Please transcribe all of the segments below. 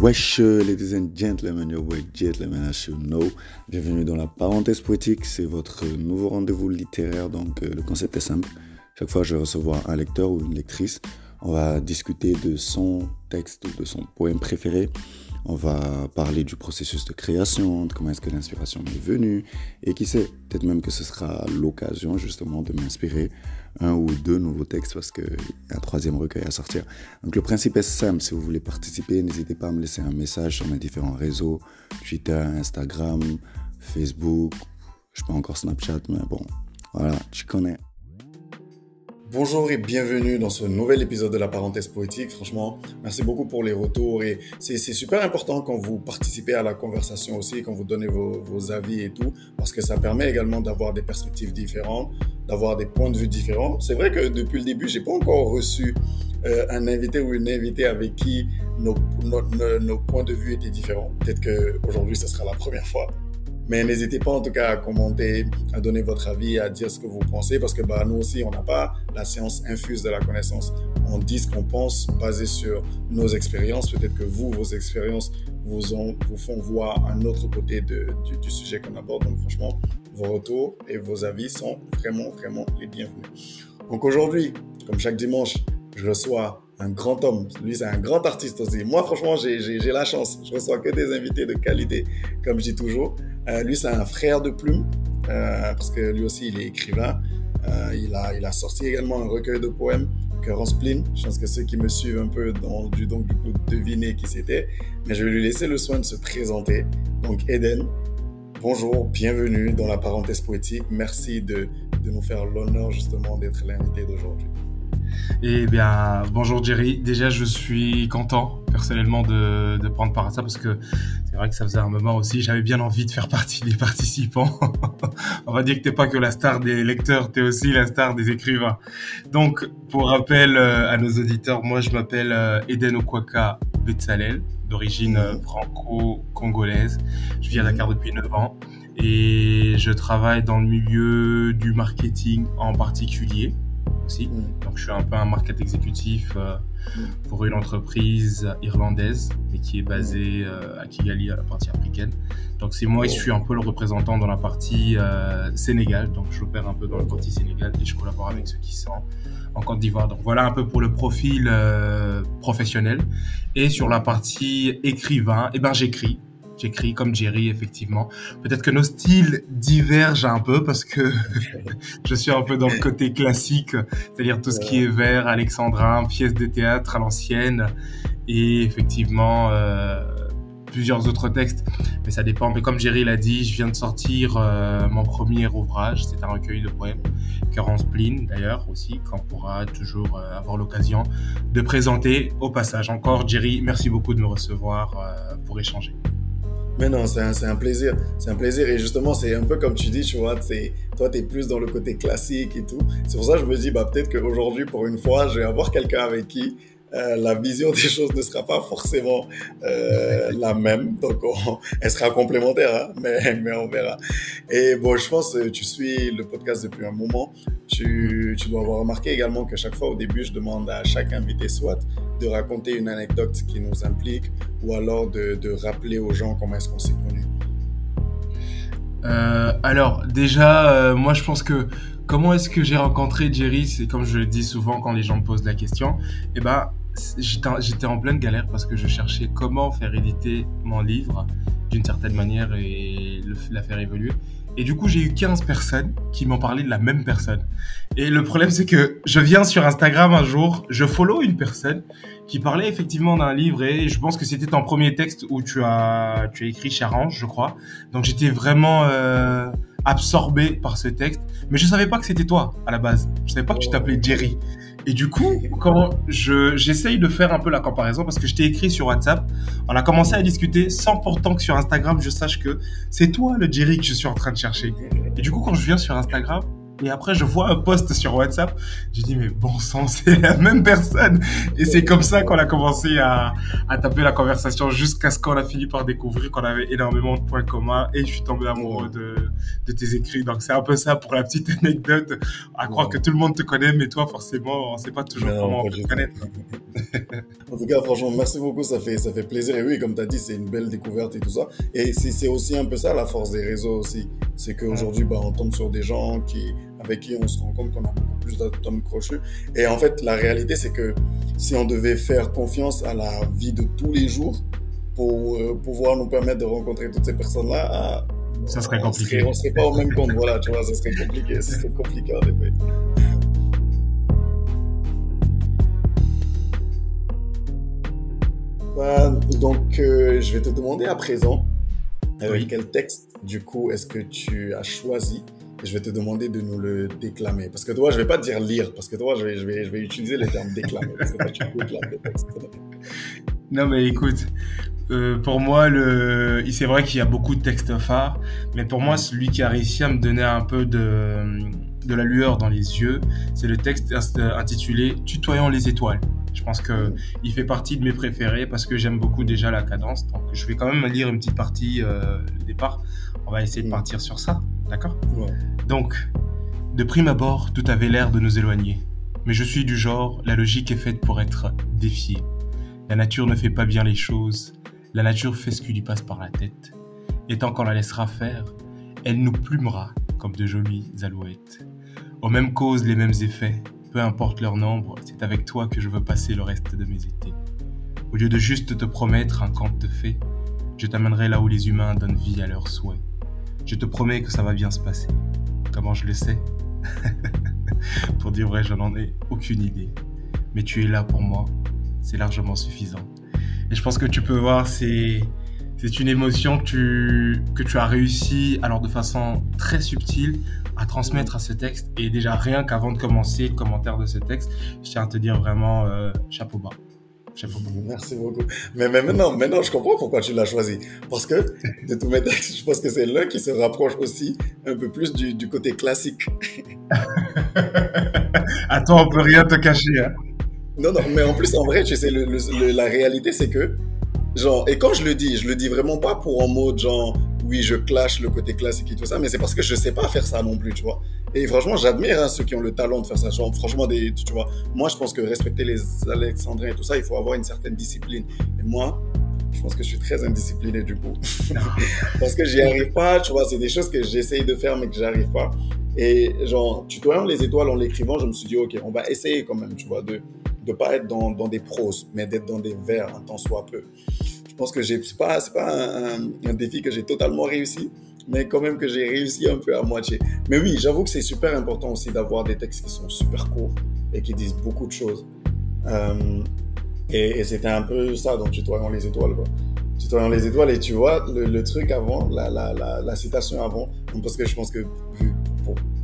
Wesh, ladies and gentlemen, your boy gentlemen, as you know. Bienvenue dans la parenthèse poétique, c'est votre nouveau rendez-vous littéraire. Donc, euh, le concept est simple. Chaque fois, je vais recevoir un lecteur ou une lectrice. On va discuter de son texte ou de son poème préféré. On va parler du processus de création, de comment est-ce que l'inspiration m'est venue. Et qui sait, peut-être même que ce sera l'occasion justement de m'inspirer un ou deux nouveaux textes parce qu'il y a un troisième recueil à sortir. Donc le principe est simple, si vous voulez participer, n'hésitez pas à me laisser un message sur mes différents réseaux, Twitter, Instagram, Facebook, je sais pas encore Snapchat, mais bon, voilà, tu connais. Bonjour et bienvenue dans ce nouvel épisode de la parenthèse poétique. Franchement, merci beaucoup pour les retours et c'est super important quand vous participez à la conversation aussi, quand vous donnez vos, avis et tout, parce que ça permet également d'avoir des perspectives différentes, d'avoir des points de vue différents. C'est vrai que depuis le début, j'ai pas encore reçu euh, un invité ou une invitée avec qui nos, nos, nos points de vue étaient différents. Peut-être qu'aujourd'hui, ce sera la première fois. Mais n'hésitez pas en tout cas à commenter, à donner votre avis, à dire ce que vous pensez, parce que bah, nous aussi, on n'a pas la science infuse de la connaissance. On dit ce qu'on pense basé sur nos expériences. Peut-être que vous, vos expériences vous, ont, vous font voir un autre côté du, du, sujet qu'on aborde. Donc franchement, vos retours et vos avis sont vraiment, vraiment les bienvenus. Donc aujourd'hui, comme chaque dimanche, je reçois un grand homme. Lui, c'est un grand artiste aussi. Moi, franchement, j'ai la chance. Je reçois que des invités de qualité, comme je dis toujours. Euh, lui, c'est un frère de plume, euh, parce que lui aussi, il est écrivain. Euh, il, a, il a sorti également un recueil de poèmes, Cœur en spleen. Je pense que ceux qui me suivent un peu ont dû donc du coup deviner qui c'était. Mais je vais lui laisser le soin de se présenter. Donc, Eden, bonjour, bienvenue dans la parenthèse poétique. Merci de, de nous faire l'honneur justement d'être l'invité d'aujourd'hui. Eh bien, bonjour Jerry. Déjà, je suis content personnellement de, de prendre part à ça parce que c'est vrai que ça faisait un moment aussi, j'avais bien envie de faire partie des participants. On va dire que t'es pas que la star des lecteurs, t'es aussi la star des écrivains. Donc, pour rappel euh, à nos auditeurs, moi je m'appelle euh, Eden Okwaka Betsalel, d'origine euh, franco-congolaise. Je vis à Dakar depuis 9 ans et je travaille dans le milieu du marketing en particulier aussi. Mm. Donc, je suis un peu un market exécutif euh, pour une entreprise irlandaise, mais qui est basée euh, à Kigali, à la partie africaine. Donc, c'est moi, je suis un peu le représentant dans la partie euh, Sénégal. Donc, j'opère un peu dans la partie Sénégal et je collabore avec ceux qui sont en Côte d'Ivoire. Donc, voilà un peu pour le profil professionnel. Et sur la partie écrivain, eh ben, j'écris j'écris comme Jerry, effectivement. Peut-être que nos styles divergent un peu parce que je suis un peu dans le côté classique, c'est-à-dire tout ce qui est vers, alexandrin, pièces de théâtre à l'ancienne et effectivement euh, plusieurs autres textes. Mais ça dépend. Mais comme Jerry l'a dit, je viens de sortir euh, mon premier ouvrage. C'est un recueil de poèmes, Cœur en spleen d'ailleurs aussi, qu'on pourra toujours euh, avoir l'occasion de présenter au passage. Encore, Jerry, merci beaucoup de me recevoir pour échanger. Mais non, c'est un, plaisir. C'est un plaisir. Et justement, c'est un peu comme tu dis, tu vois, toi, tu es plus dans le côté classique et tout. C'est pour ça que je me dis, bah, peut-être qu'aujourd'hui, pour une fois, je vais avoir quelqu'un avec qui euh, la vision des choses ne sera pas forcément euh, la même. Donc, on, elle sera complémentaire, hein, mais, mais on verra. Et bon, je pense que tu suis le podcast depuis un moment. Tu, tu dois avoir remarqué également que chaque fois au début, je demande à chaque invité soit de raconter une anecdote qui nous implique ou alors de, de rappeler aux gens comment est-ce qu'on s'est connus. Euh, alors déjà, euh, moi je pense que comment est-ce que j'ai rencontré Jerry? C'est comme je le dis souvent quand les gens me posent la question. Eh ben, j'étais en pleine galère parce que je cherchais comment faire éditer mon livre d'une certaine manière et la faire évoluer. Et du coup, j'ai eu 15 personnes qui m'ont parlé de la même personne. Et le problème, c'est que je viens sur Instagram un jour, je follow une personne qui parlait effectivement d'un livre et je pense que c'était ton premier texte où tu as, tu as écrit Charange, je crois. Donc j'étais vraiment euh, absorbé par ce texte, mais je savais pas que c'était toi à la base. Je savais pas que tu t'appelais Jerry. Et du coup, quand je, j'essaye de faire un peu la comparaison, parce que je t'ai écrit sur WhatsApp, on a commencé à discuter sans pourtant que sur Instagram, je sache que c'est toi le Jerry que je suis en train de chercher. Et du coup, quand je viens sur Instagram, Et après, je vois un post sur WhatsApp. J'ai dit, mais bon sang, c'est la même personne. Et c'est comme ça qu'on a commencé à, à taper la conversation jusqu'à ce qu'on a fini par découvrir qu'on avait énormément de points communs et je suis tombé amoureux de, de tes écrits. Donc, c'est un peu ça pour la petite anecdote. À croire que tout le monde te connaît, mais toi, forcément, on ne sait pas toujours comment on te connaître. en tout cas, franchement, merci beaucoup. Ça fait, ça fait plaisir. Et oui, comme tu as dit, c'est une belle découverte et tout ça. Et c'est aussi un peu ça la force des réseaux aussi. C'est qu'aujourd'hui, bah, on tombe sur des gens qui, avec qui on se rend compte qu'on a beaucoup plus d'atomes crochus. Et en fait, la réalité, c'est que si on devait faire confiance à la vie de tous les jours pour euh, pouvoir nous permettre de rencontrer toutes ces personnes-là, ah, ça serait compliqué. On ne serait pas au même compte, voilà, tu vois, ça serait compliqué. Ça serait compliqué en effet. Bah, donc, euh, je vais te demander à présent, euh, quel texte, du coup, est-ce que tu as choisi je vais te demander de nous le déclamer. Parce que toi, je ne vais pas dire lire, parce que toi, je vais, je vais, je vais utiliser le terme déclamer. parce que toi, tu textes. Non, mais écoute, euh, pour moi, le... c'est vrai qu'il y a beaucoup de textes phares, mais pour moi, celui qui a réussi à me donner un peu de, de la lueur dans les yeux, c'est le texte intitulé Tutoyons les étoiles. Je pense que il fait partie de mes préférés parce que j'aime beaucoup déjà la cadence. Donc, je vais quand même lire une petite partie euh, au départ. On va essayer de partir sur ça. D'accord Donc, de prime abord, tout avait l'air de nous éloigner. Mais je suis du genre, la logique est faite pour être défiée. La nature ne fait pas bien les choses. La nature fait ce qui lui passe par la tête. Et tant qu'on la laissera faire, elle nous plumera comme de jolies alouettes. Aux mêmes causes, les mêmes effets. Peu importe leur nombre, c'est avec toi que je veux passer le reste de mes étés. Au lieu de juste te promettre un conte de fées, je t'amènerai là où les humains donnent vie à leurs souhaits. Je te promets que ça va bien se passer. Comment je le sais? Pour dire vrai, je n'en ai aucune idée. Mais tu es là pour moi, c'est largement suffisant. Et je pense que tu peux voir, c'est c'est une émotion que tu, as réussi, alors de façon très subtile, à transmettre à ce texte. Et déjà, rien qu'avant de commencer le commentaire de ce texte, je tiens à te dire vraiment euh, chapeau bas. Merci beaucoup. Mais, maintenant, maintenant, je comprends pourquoi tu l'as choisi. Parce que de tous mes textes, je pense que c'est l'un qui se rapproche aussi un peu plus du, côté classique. à toi, on peut rien te cacher. Hein. Non, non, mais en plus, en vrai, tu sais, la réalité, c'est que, genre, et quand je le dis, je le dis vraiment pas pour en mode, genre, oui, je clash le côté classique et tout ça, mais c'est parce que je sais pas faire ça non plus, tu vois. Et franchement, j'admire hein, ceux qui ont le talent de faire ça. Genre, franchement, des, tu vois, moi, je pense que respecter les Alexandrins et tout ça, il faut avoir une certaine discipline. Et moi, je pense que je suis très indiscipliné du coup. Parce que j'y arrive pas, tu vois, c'est des choses que j'essaye de faire mais que j'arrive pas. Et genre, tutoyant les étoiles en l'écrivant, je me suis dit, ok, on va essayer quand même, tu vois, de ne pas être dans, dans des proses, mais d'être dans des vers temps soit peu. Pense que ce n'est pas, pas un, défi que j'ai totalement réussi, mais quand même que j'ai réussi un peu à moitié. Mais oui, j'avoue que c'est super important aussi d'avoir des textes qui sont super courts et qui disent beaucoup de choses. Euh, et, c'était un peu ça dans Tutoyons les étoiles. Quoi. Tutoyons les étoiles, et tu vois, le, truc avant, la, citation avant, parce que je pense que vu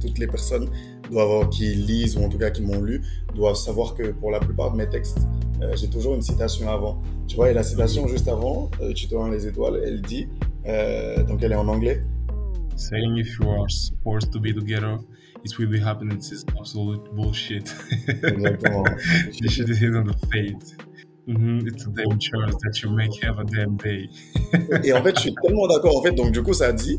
toutes les personnes doivent, qui lisent, ou en tout cas qui m'ont lu, doivent savoir que pour la plupart de mes textes, euh, j'ai toujours une citation avant. Tu vois, et la citation juste avant, euh, Tutoyons les étoiles, elle dit, euh, donc elle est en anglais, saying if you are supposed to be together, it will be happening. It's absolute bullshit. Exactement. you should hit on the fate. Mm -hmm. It's a damn chance that you make have a damn day. Et en fait, je suis tellement d'accord. En fait, donc du coup, ça dit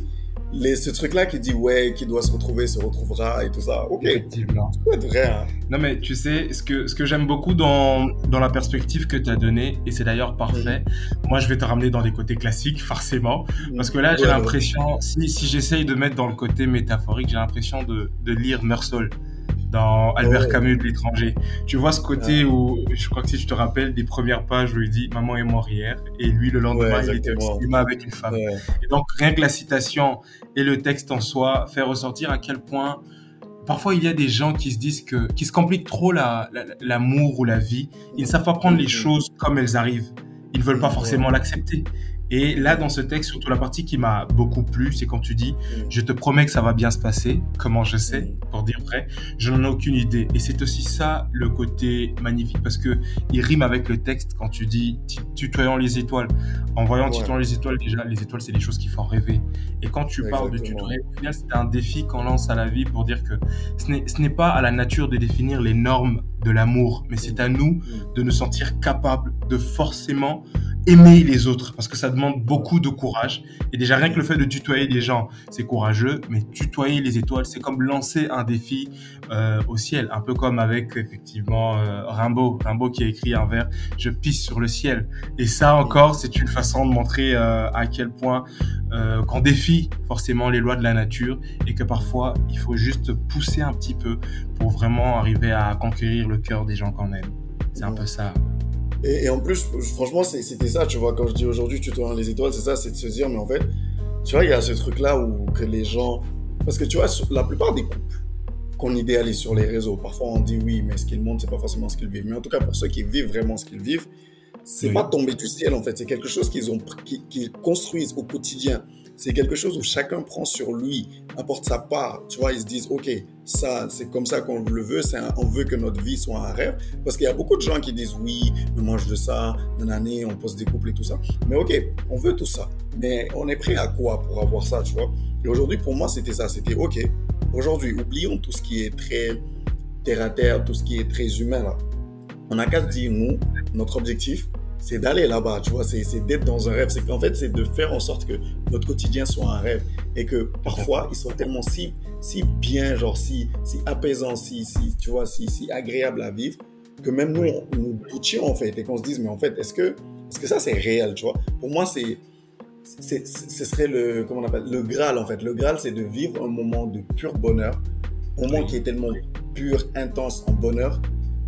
les, ce truc-là qui dit ouais, qui doit se retrouver, se retrouvera et tout ça. Ok. Effectivement. vrai. Hein. Non, mais tu sais, ce que, ce que j'aime beaucoup dans, dans la perspective que tu as donnée, et c'est d'ailleurs parfait, moi je vais te ramener dans des côtés classiques, forcément. Parce que là, j'ai l'impression, si, si j'essaye de mettre dans le côté métaphorique, j'ai l'impression de, de lire Meursault dans Albert Camus de l'étranger. Tu vois ce côté où, je crois que si je te rappelles, des premières pages où il dit Maman est mort hier, et lui le lendemain il était au cinéma avec une femme. Et donc rien que la citation et le texte en soi fait ressortir à quel point parfois il y a des gens qui se disent que, qui se compliquent trop l'amour ou la vie. Ils ne savent pas prendre les mm-hmm. choses comme elles arrivent. Ils ne veulent pas forcément l'accepter. Et là, dans ce texte, surtout la partie qui m'a beaucoup plu, c'est quand tu dis Mm. Je te promets que ça va bien se passer. Comment je sais Mm. Pour dire vrai, je n'en ai aucune idée. Et c'est aussi ça le côté magnifique parce que il rime avec le texte quand tu dis tu- tutoyant les étoiles. En voyant Ouais. tutoyant les étoiles, déjà, les étoiles, c'est des choses qui font rêver. Et quand tu parles de tutoyer, au final, c'est un défi qu'on lance à la vie pour dire que ce n'est pas à la nature de définir les normes de l'amour, mais c'est à nous Mm. de nous sentir capables de forcément aimer les autres parce que ça demande beaucoup de courage. Et déjà rien que le fait de tutoyer des gens c'est courageux mais tutoyer les étoiles c'est comme lancer un défi euh, au ciel. Un peu comme avec effectivement euh, Rimbaud. Rimbaud qui a écrit un vers je pisse sur le ciel et ça encore c'est une façon de montrer euh, à quel point qu'on défie forcément les lois de la nature et que parfois il faut juste pousser un petit peu pour vraiment arriver à conquérir le cœur des gens qu'on aime c'est un peu ça Et, et en plus, franchement, c'était ça, tu vois, quand je dis aujourd'hui tu tournes les étoiles, c'est ça, c'est de se dire, mais en fait, tu vois, il y a ce truc-là où que les gens... Parce que tu vois, la plupart des couples qu'on idéalise sur les réseaux, parfois on dit oui, mais ce qu'ils montrent, c'est pas forcément ce qu'ils vivent. Mais en tout cas, pour ceux qui vivent vraiment ce qu'ils vivent, c'est Oui. pas tombé du ciel, en fait. C'est quelque chose qu'ils ont, qu'ils construisent au quotidien. C'est quelque chose où chacun prend sur lui, apporte sa part. Tu vois, ils se disent, OK, ça, c'est comme ça qu'on le veut, on veut que notre vie soit un rêve. Parce qu'il y a beaucoup de gens qui disent, oui, moi je veux ça, année, on pose des couples et tout ça. Mais OK, on veut tout ça. Mais on est prêt à quoi pour avoir ça, tu vois? Et aujourd'hui, pour moi, c'était ça. C'était OK, aujourd'hui, oublions tout ce qui est très terre à terre, tout ce qui est très humain là. On a qu'à se dire, nous, notre objectif, c'est d'aller là-bas, tu vois, c'est d'être dans un rêve. C'est qu'en fait, c'est de faire en sorte que notre quotidien soit un rêve. Et que parfois, il soit tellement si, si bien, genre si, si apaisant, si, si, tu vois, si, si agréable à vivre, que même nous, on- nous doutions en fait, et qu'on se dise, mais en fait, est-ce que, est-ce que ça c'est réel, tu vois? Pour moi, c'est, ce serait le, comment on appelle, le Graal en fait. Le Graal, c'est de vivre un moment de pur bonheur, un moment qui est tellement pur, intense en bonheur,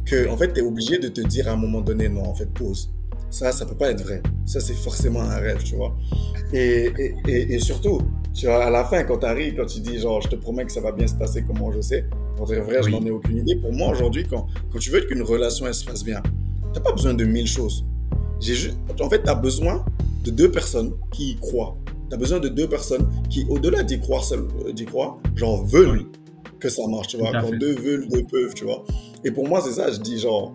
que en fait, tu es obligé de te dire à un moment donné, non, en fait, pause. Ça, ça peut pas être vrai. Ça, c'est forcément un rêve, tu vois. Et, et, et, et surtout, tu vois, à la fin, quand tu arrives, quand tu dis, genre, je te promets que ça va bien se passer comment je sais, pour dire vrai, je n'en ai aucune idée. Pour moi, aujourd'hui, quand, quand tu veux qu'une relation, elle se passe bien, t'as pas besoin de mille choses. J'ai juste, en fait, tu as besoin de deux personnes qui y croient. Tu as besoin de deux personnes qui, au-delà d'y croire, euh, d'y croire, genre, veulent Oui. que ça marche, tu vois. Quand fait. deux veulent, deux peuvent, tu vois. Et pour moi, c'est ça, je dis, genre,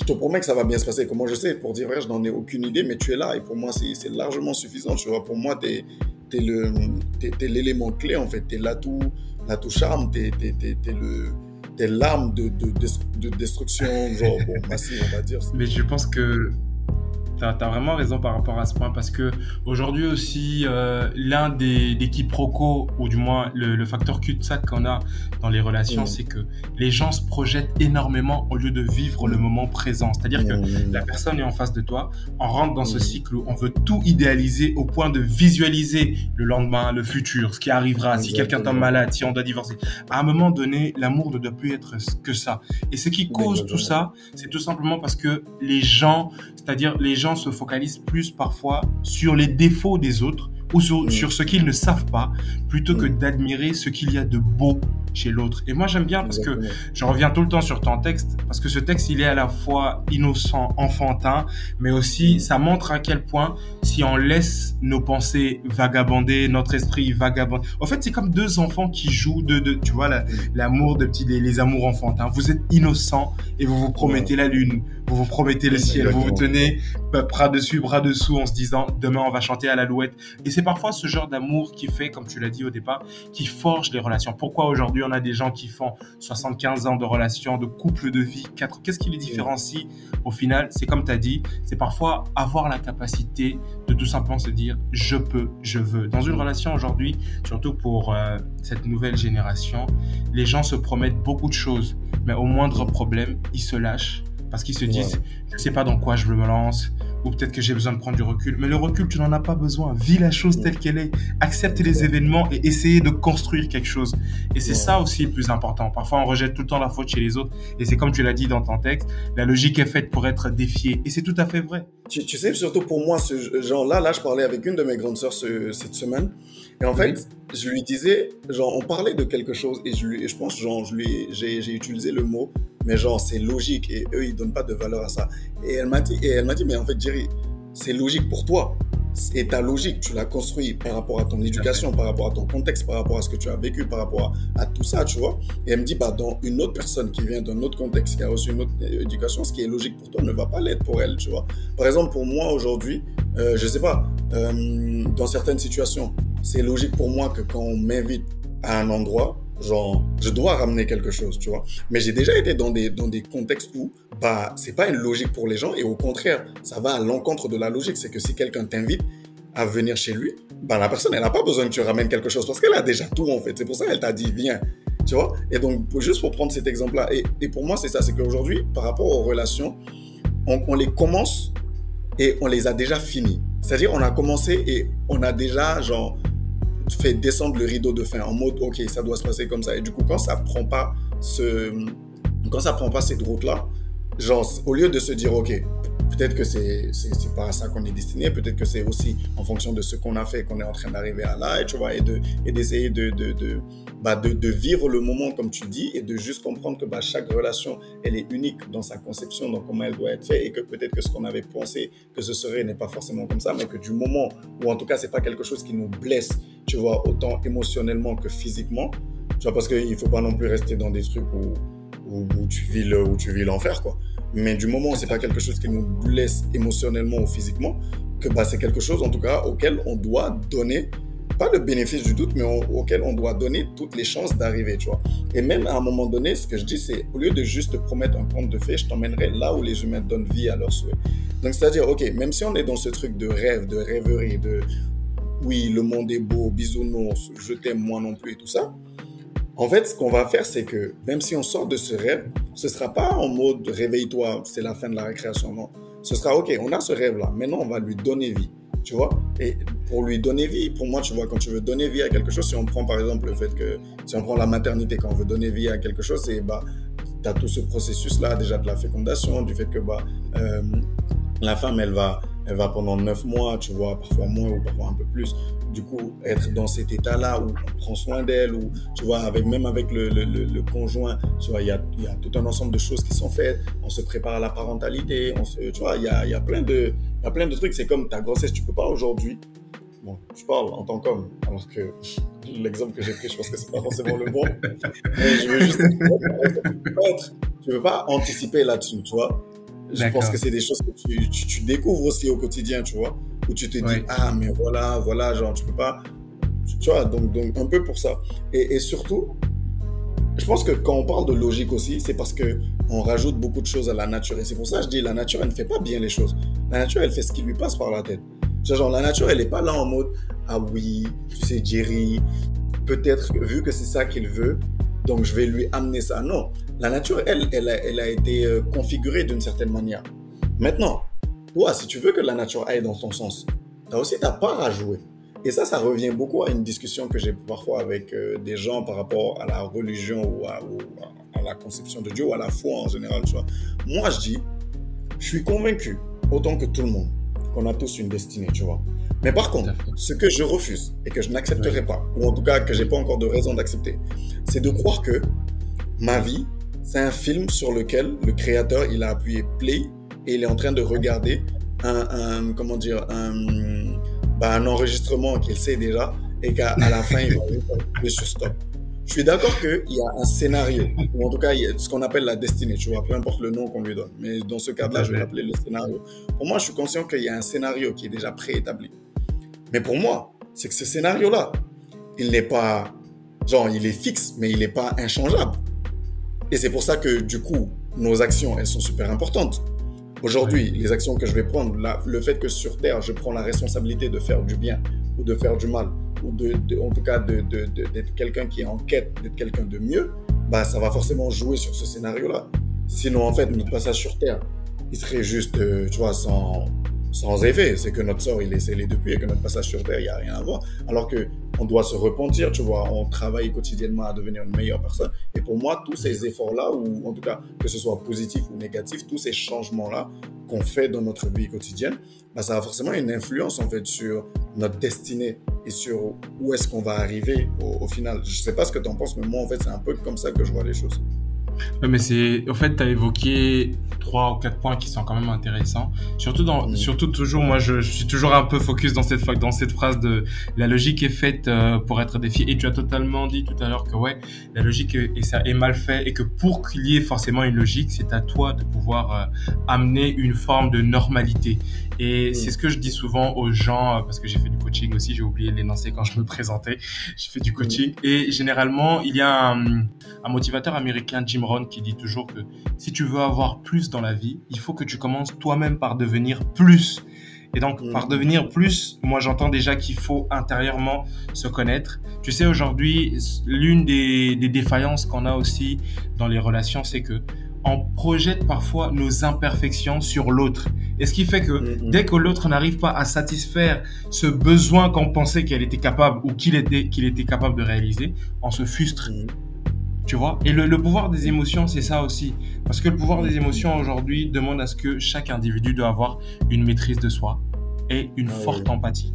je te promets que ça va bien se passer. Comment je sais? Pour dire vrai, je n'en ai aucune idée, mais tu es là. Et pour moi, c'est largement suffisant, tu vois. Pour moi, tu es, l'élément clé, en fait. Tu es l'atout, l'atout charme, tu es. T'es l'arme de destruction, genre, bon, massive, on va dire. Mais je pense que tu as, vraiment raison par rapport à ce point parce que aujourd'hui aussi, euh, l'un des, des quiproquos, ou du moins le, le facteur cul-de-sac qu'on a dans les relations, Mm. c'est que les gens se projettent énormément au lieu de vivre le moment présent. C'est-à-dire que Mmh. la personne est en face de toi, on rentre dans ce Mm. cycle où on veut tout idéaliser au point de visualiser le lendemain, le futur, ce qui arrivera, si quelqu'un tombe malade, si on doit divorcer. À un moment donné, l'amour ne doit plus être que ça. Et ce qui cause tout ça, c'est tout simplement parce que les gens, c'est-à-dire les gens se focalisent plus parfois sur les défauts des autres ou sur, Mm. sur ce qu'ils ne savent pas, plutôt que Mm. d'admirer ce qu'il y a de beau chez l'autre. Et moi j'aime bien parce que je reviens tout le temps sur ton texte, parce que ce texte, il est à la fois innocent, enfantin, mais aussi, ça montre à quel point, si on laisse nos pensées vagabonder, notre esprit vagabonder. En fait, c'est comme deux enfants qui jouent de, de tu vois, la- l'amour de petits, les, les amours enfantins. Vous êtes innocents et vous vous promettez la lune, vous vous promettez le ciel, vous vous tenez bah, bras dessus, bras dessous en se disant, demain on va chanter à l'alouette. Et c'est parfois ce genre d'amour qui fait, comme tu l'as dit au départ, qui forge les relations. Pourquoi aujourd'hui on a des gens qui font 75 ans de relation, de couple de vie, 4 Qu'est-ce qui les différencie au final? C'est comme tu as dit, c'est parfois avoir la capacité de tout simplement se dire je peux, je veux. Dans une relation aujourd'hui, surtout pour euh, cette nouvelle génération, les gens se promettent beaucoup de choses, mais au moindre problème, ils se lâchent parce qu'ils se disent je sais pas dans quoi je me lance ou peut-être que j'ai besoin de prendre du recul. Mais le recul, tu n'en as pas besoin. Vis la chose telle qu'elle est. Accepte les événements et essayer de construire quelque chose. Et c'est Ouais. ça aussi le plus important. Parfois, on rejette tout le temps la faute chez les autres. Et c'est comme tu l'as dit dans ton texte, la logique est faite pour être défiée. Et c'est tout à fait vrai. Tu, tu sais, surtout pour moi, ce genre-là, là, je parlais avec une de mes grandes sœurs ce- cette semaine. Et en fait, je lui disais, genre, on parlait de quelque chose et je, lui, et je pense, genre, je lui, ai- j'ai, j'ai utilisé le mot, mais genre, c'est logique et eux, ils donnent pas de valeur à ça. Et elle m'a dit, et elle m'a dit, mais en fait, Jerry, c'est logique pour toi. Et ta logique, tu l'as construit par rapport à ton éducation, par rapport à ton contexte, par rapport à ce que tu as vécu, par rapport à, tout ça, tu vois. Et elle me dit, bah, dans une autre personne qui vient d'un autre contexte, qui a reçu une autre éducation, ce qui est logique pour toi ne va pas l'être pour elle, tu vois. Par exemple, pour moi aujourd'hui, euh, je sais pas, euh, dans certaines situations, c'est logique pour moi que quand on m'invite à un endroit, genre, je dois ramener quelque chose, tu vois. Mais j'ai déjà été dans des, dans des contextes où, bah, c'est pas une logique pour les gens et au contraire, ça va à l'encontre de la logique. C'est que si quelqu'un t'invite à venir chez lui, bah, la personne, elle n'a pas besoin que tu ramènes quelque chose parce qu'elle a déjà tout, en fait. C'est pour ça qu'elle t'a dit, viens, tu vois. Et donc, juste pour prendre cet exemple-là, et, pour moi, c'est ça, c'est qu'aujourd'hui, par rapport aux relations, on, les commence et on les a déjà finis. C'est-à-dire, on a commencé et on a déjà, genre, fait descendre le rideau de fin en mode ok ça doit se passer comme ça. Et du coup quand ça prend pas ce quand ça prend pas cette route là genre au lieu de se dire ok peut-être que c'est c'est pas à ça qu'on est destiné peut-être que c'est aussi en fonction de ce qu'on a fait qu'on est en train d'arriver à là et tu vois et de et d'essayer de bah de, vivre le moment comme tu dis et de juste comprendre que bah chaque relation elle est unique dans sa conception dans comment elle doit être faite et que peut-être que ce qu'on avait pensé que ce serait n'est pas forcément comme ça mais que du moment ou en tout cas c'est pas quelque chose qui nous blesse tu vois autant émotionnellement que physiquement tu vois parce qu'il faut pas non plus rester dans des trucs où où, tu vis où tu vis l'enfer quoi. Mais du moment où c'est pas quelque chose qui nous blesse émotionnellement ou physiquement, que bah, c'est quelque chose en tout cas auquel on doit donner, pas le bénéfice du doute, mais auquel on doit donner toutes les chances d'arriver, tu vois. Et même à un moment donné, ce que je dis, c'est au lieu de juste te promettre un conte de fées, je t'emmènerai là où les humains donnent vie à leurs souhaits. Donc c'est-à-dire, ok, même si on est dans ce truc de rêve, de rêverie, de oui, le monde est beau, bisounours, je t'aime moi non plus et tout ça, en fait, ce qu'on va faire, c'est que même si on sort de ce rêve, ce sera pas en mode réveille-toi, c'est la fin de la récréation, non. Ce sera ok, on a ce rêve-là, maintenant on va lui donner vie, tu vois. Et pour lui donner vie, pour moi, tu vois, quand tu veux donner vie à quelque chose, si on prend par exemple le fait que, si on prend la maternité, quand on veut donner vie à quelque chose, c'est bah, tu as tout ce processus-là déjà de la fécondation, du fait que bah, euh, la femme, elle va, elle va pendant neuf mois, tu vois, parfois moins ou parfois un peu plus, du coup, être dans cet état-là où on prend soin d'elle, ou tu vois, avec, même avec le, le, le, conjoint, tu vois, il y a, y a, tout un ensemble de choses qui sont faites, on se prépare à la parentalité, on se, tu vois, il y a, y, a plein de, y a plein de trucs, c'est comme ta grossesse, tu peux pas aujourd'hui, bon, je parle en tant qu'homme, alors que l'exemple que j'ai pris, je pense que c'est pas forcément le bon, mais je veux juste, tu peux pas anticiper là-dessus, tu vois, je pense que c'est des choses que tu, tu, découvres aussi au quotidien, tu vois, où tu te dis, ah, mais voilà, voilà, genre, tu peux pas, tu, vois, donc, donc un peu pour ça. Et, et, surtout, je pense que quand on parle de logique aussi, c'est parce que on rajoute beaucoup de choses à la nature. Et c'est pour ça que je dis, la nature, elle ne fait pas bien les choses. La nature, elle fait ce qui lui passe par la tête. Genre, la nature, elle n'est pas là en mode, ah oui, tu sais, Jerry, peut-être, vu que c'est ça qu'il veut, donc je vais lui amener ça. Non, la nature, elle, elle a, elle a été euh, configurée d'une certaine manière. Maintenant, toi, si tu veux que la nature aille dans ton sens, tu as aussi ta part à jouer. Et ça, ça revient beaucoup à une discussion que j'ai parfois avec euh, des gens par rapport à la religion ou à, à, la conception de Dieu ou à la foi en général. Tu vois. Moi, je dis, je suis convaincu, autant que tout le monde, qu'on a tous une destinée, tu vois. Mais par contre, ce que je refuse et que je n'accepterai pas, ou en tout cas que j'ai pas encore de raison d'accepter, c'est de croire que ma vie, c'est un film sur lequel le créateur, il a appuyé play et il est en train de regarder un, comment dire, un, bah, un enregistrement qu'il sait déjà et qu'à la fin, il va appuyer sur stop. Je suis d'accord qu'il y a un scénario, ou en tout cas, il y a ce qu'on appelle la destinée, tu vois, peu importe le nom qu'on lui donne. Mais dans ce cadre-là, je vais l'appeler le scénario. Pour moi, je suis conscient qu'il y a un scénario qui est déjà préétabli. Mais pour moi, c'est que ce scénario-là, il n'est pas, genre, il est fixe, mais il n'est pas inchangeable. Et c'est pour ça que, du coup, nos actions, elles sont super importantes. Aujourd'hui, les actions que je vais prendre, le fait que sur Terre, je prends la responsabilité de faire du bien ou de faire du mal, ou de, en tout cas d'être quelqu'un qui est en quête d'être quelqu'un de mieux, bah, ça va forcément jouer sur ce scénario-là. Sinon, en fait, notre passage sur Terre, il serait juste, euh, tu vois, sans, sans effet. C'est que notre sort, il est scellé depuis et que notre passage sur Terre, il n'y a rien à voir. Alors que on doit se repentir, tu vois. On travaille quotidiennement à devenir une meilleure personne. Et pour moi, tous ces efforts-là, ou en tout cas, que ce soit positif ou négatif, tous ces changements-là qu'on fait dans notre vie quotidienne, bah, ça a forcément une influence, en fait, sur notre destinée et sur où est-ce qu'on va arriver au, final. Je sais pas ce que tu en penses, mais moi, en fait, c'est un peu comme ça que je vois les choses. Mais c'est, au fait, tu as évoqué trois ou quatre points qui sont quand même intéressants. Surtout dans, surtout toujours, moi, je, suis toujours un peu focus dans cette, dans cette phrase de la logique est faite euh, pour être défiée. Et tu as totalement dit tout à l'heure que ouais, la logique est, et ça est mal fait et que pour qu'il y ait forcément une logique, c'est à toi de pouvoir euh, amener une forme de normalité. Et c'est ce que je dis souvent aux gens, euh, parce que j'ai fait du coaching aussi, j'ai oublié l'énoncer quand je me présentais. J'ai fait du coaching. Et généralement, il y a un, un motivateur américain, Jim Rohn, qui dit toujours que si tu veux avoir plus dans la vie, il faut que tu commences toi-même par devenir plus. Et donc, mm. par devenir plus, moi j'entends déjà qu'il faut intérieurement se connaître. Tu sais, aujourd'hui, l'une des, des défaillances qu'on a aussi dans les relations, c'est que on projette parfois nos imperfections sur l'autre. Et ce qui fait que mm, mm. dès que l'autre n'arrive pas à satisfaire ce besoin qu'on pensait qu'elle était capable ou qu'il était, qu'il était capable de réaliser, on se frustre. Tu vois? Et le, pouvoir des émotions, c'est ça aussi. Parce que le pouvoir des émotions aujourd'hui demande à ce que chaque individu doit avoir une maîtrise de soi et une ah forte empathie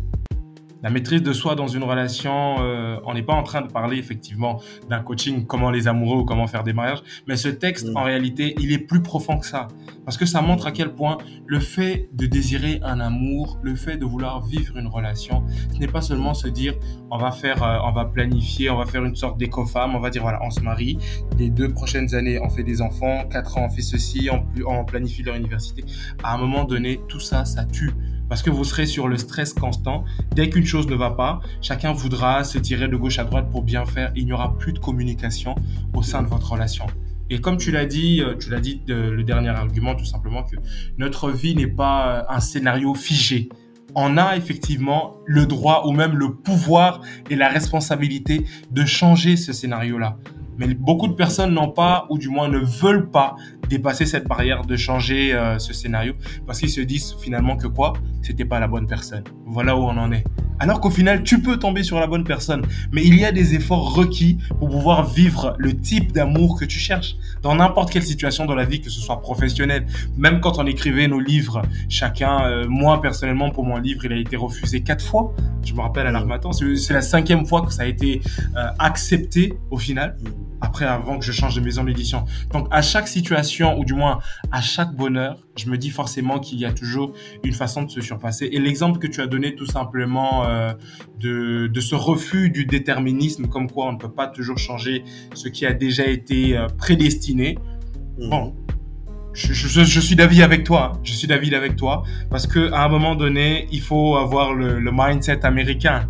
la maîtrise de soi dans une relation, euh, on n'est pas en train de parler effectivement d'un coaching, comment les amoureux ou comment faire des mariages, mais ce texte, en réalité, il est plus profond que ça. Parce que ça montre à quel point le fait de désirer un amour, le fait de vouloir vivre une relation, ce n'est pas seulement se dire, on va faire, euh, on va planifier, on va faire une sorte d'éco-femme, on va dire, voilà, on se marie, les deux prochaines années, on fait des enfants, quatre ans, on fait ceci, on, on planifie leur université. À un moment donné, tout ça, ça tue parce que vous serez sur le stress constant. Dès qu'une chose ne va pas, chacun voudra se tirer de gauche à droite pour bien faire. Il n'y aura plus de communication au sein de votre relation. Et comme tu l'as dit, euh, tu l'as dit le dernier argument, tout simplement que notre vie n'est pas un scénario figé. On a effectivement le droit ou même le pouvoir et la responsabilité de changer ce scénario-là. Mais beaucoup de personnes n'ont pas, ou du moins ne veulent pas, dépasser cette barrière de changer euh, ce scénario parce qu'ils se disent finalement que quoi? C'était pas la bonne personne. Voilà où on en est. Alors qu'au final, tu peux tomber sur la bonne personne, mais il y a des efforts requis pour pouvoir vivre le type d'amour que tu cherches dans n'importe quelle situation dans la vie, que ce soit professionnel. Même quand on écrivait nos livres, chacun, euh, moi personnellement, pour mon livre, il a été refusé quatre fois. Je me rappelle à l'Armatan, c'est la cinquième fois que ça a été euh, accepté au final après avant que je change de maison d'édition. Donc à chaque situation ou du moins à chaque bonheur, je me dis forcément qu'il y a toujours une façon de se surpasser. Et l'exemple que tu as donné tout simplement euh, de, de ce refus du déterminisme, comme quoi on ne peut pas toujours changer ce qui a déjà été euh, prédestiné. Mhm. Bon, je, je, je, suis d'avis avec toi. Hein. Je suis d'avis avec toi parce que à un moment donné, il faut avoir le, le mindset américain.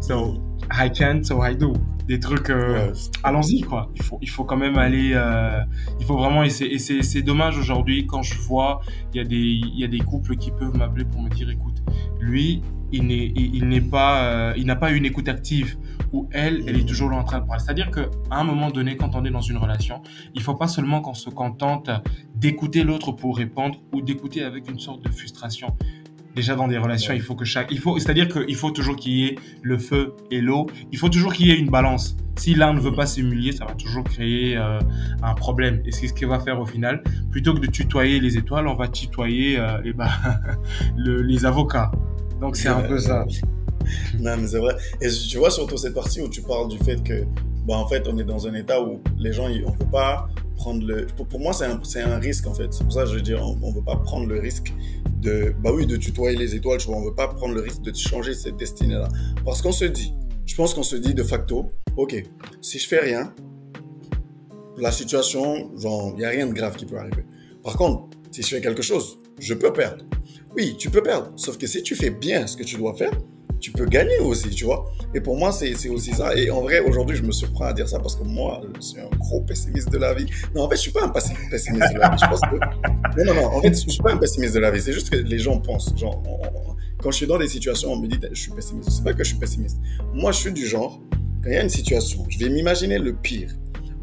So I can, so I do des trucs. Euh, allons-y, quoi. Il faut, il faut quand même aller. Euh, il faut vraiment essayer. Et c'est dommage aujourd'hui quand je vois, il y, a des, il y a des couples qui peuvent m'appeler pour me dire écoute, lui, il n'est il, n'est pas, euh, il n'a pas une écoute active ou elle, elle est toujours là en train de parler. C'est-à-dire qu'à un moment donné, quand on est dans une relation, il faut pas seulement qu'on se contente d'écouter l'autre pour répondre ou d'écouter avec une sorte de frustration déjà dans des relations, il faut que chaque, il faut, c'est-à-dire qu'il faut toujours qu'il y ait le feu et l'eau. Il faut toujours qu'il y ait une balance. Si l'un ne veut pas s'humilier, ça va toujours créer euh, un problème. Et c'est ce qu'il va faire au final. Plutôt que de tutoyer les étoiles, on va tutoyer euh, eh ben, les avocats. Donc c'est un peu ça. non, mais c'est vrai. Et tu vois, surtout cette partie où tu parles du fait que, bah, en fait, on est dans un état où les gens, on ne peut pas Pour, moi, c'est un, un, risque, en fait. C'est pour ça que je veux dire, on ne veut pas prendre le risque de, bah oui, de tutoyer les étoiles. Tu on ne veut pas prendre le risque de changer cette destinée-là. Parce qu'on se dit, je pense qu'on se dit de facto, ok, si je fais rien, la situation, genre, il n'y a rien de grave qui peut arriver. Par contre, si je fais quelque chose, je peux perdre. Oui, tu peux perdre. Sauf que si tu fais bien ce que tu dois faire, tu peux gagner aussi, tu vois. Et pour moi, c'est aussi ça. Et en vrai, aujourd'hui, je me surprends à dire ça parce que moi, je suis un gros pessimiste de la vie. Non, en fait, je suis pas un pessimiste de la vie. Je pense que... Non, non, non. En fait, je suis pas un pessimiste de la vie. C'est juste que les gens pensent. Genre, quand je suis dans des situations, on me dit, je suis pessimiste. C'est pas que je suis pessimiste. Moi, je suis du genre, quand il y a une situation, je vais m'imaginer le pire.